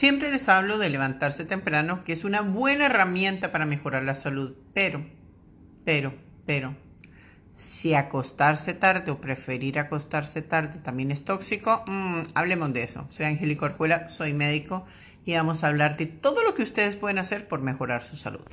Siempre les hablo de levantarse temprano, que es una buena herramienta para mejorar la salud, pero, pero, pero, si acostarse tarde o preferir acostarse tarde también es tóxico, mm, hablemos de eso. Soy Angélica Orjuela, soy médico y vamos a hablar de todo lo que ustedes pueden hacer por mejorar su salud.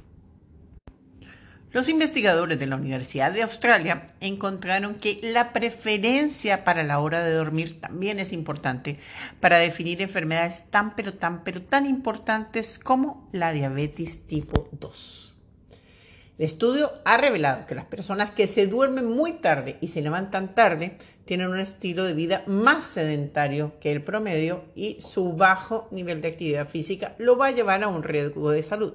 Los investigadores de la Universidad de Australia encontraron que la preferencia para la hora de dormir también es importante para definir enfermedades tan pero tan pero tan importantes como la diabetes tipo 2. El estudio ha revelado que las personas que se duermen muy tarde y se levantan tarde tienen un estilo de vida más sedentario que el promedio y su bajo nivel de actividad física lo va a llevar a un riesgo de salud.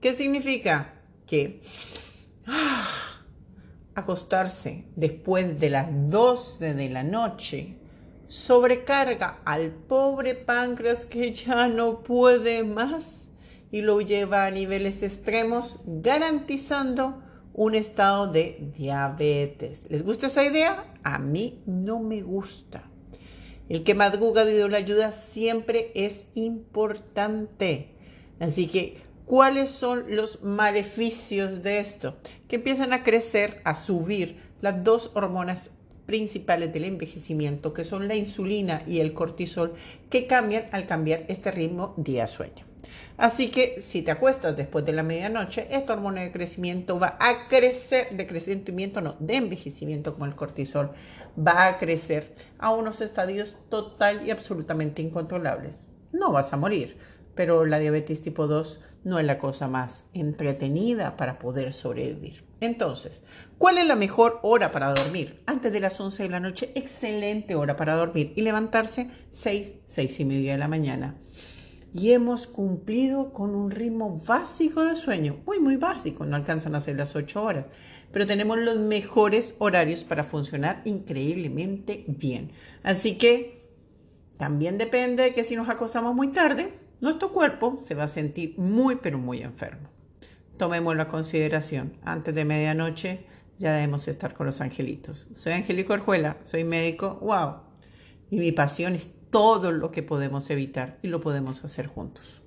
¿Qué significa? Que ¡ah! acostarse después de las 12 de la noche sobrecarga al pobre páncreas que ya no puede más y lo lleva a niveles extremos, garantizando un estado de diabetes. ¿Les gusta esa idea? A mí no me gusta. El que madruga de la ayuda siempre es importante. Así que, ¿cuáles son los maleficios de esto? Que empiezan a crecer, a subir las dos hormonas principales del envejecimiento, que son la insulina y el cortisol, que cambian al cambiar este ritmo día-sueño. Así que si te acuestas después de la medianoche, esta hormona de crecimiento va a crecer, de crecimiento no, de envejecimiento como el cortisol, va a crecer a unos estadios total y absolutamente incontrolables. No vas a morir, pero la diabetes tipo 2 no es la cosa más entretenida para poder sobrevivir. Entonces, ¿cuál es la mejor hora para dormir? Antes de las 11 de la noche, excelente hora para dormir y levantarse 6, 6 y media de la mañana y hemos cumplido con un ritmo básico de sueño, muy, muy básico, no alcanzan a ser las 8 horas, pero tenemos los mejores horarios para funcionar increíblemente bien. Así que también depende de que si nos acostamos muy tarde, nuestro cuerpo se va a sentir muy, pero muy enfermo. Tomémoslo a consideración. Antes de medianoche ya debemos estar con los angelitos. Soy Angélico Orjuela, soy médico, wow. Y mi pasión es todo lo que podemos evitar y lo podemos hacer juntos.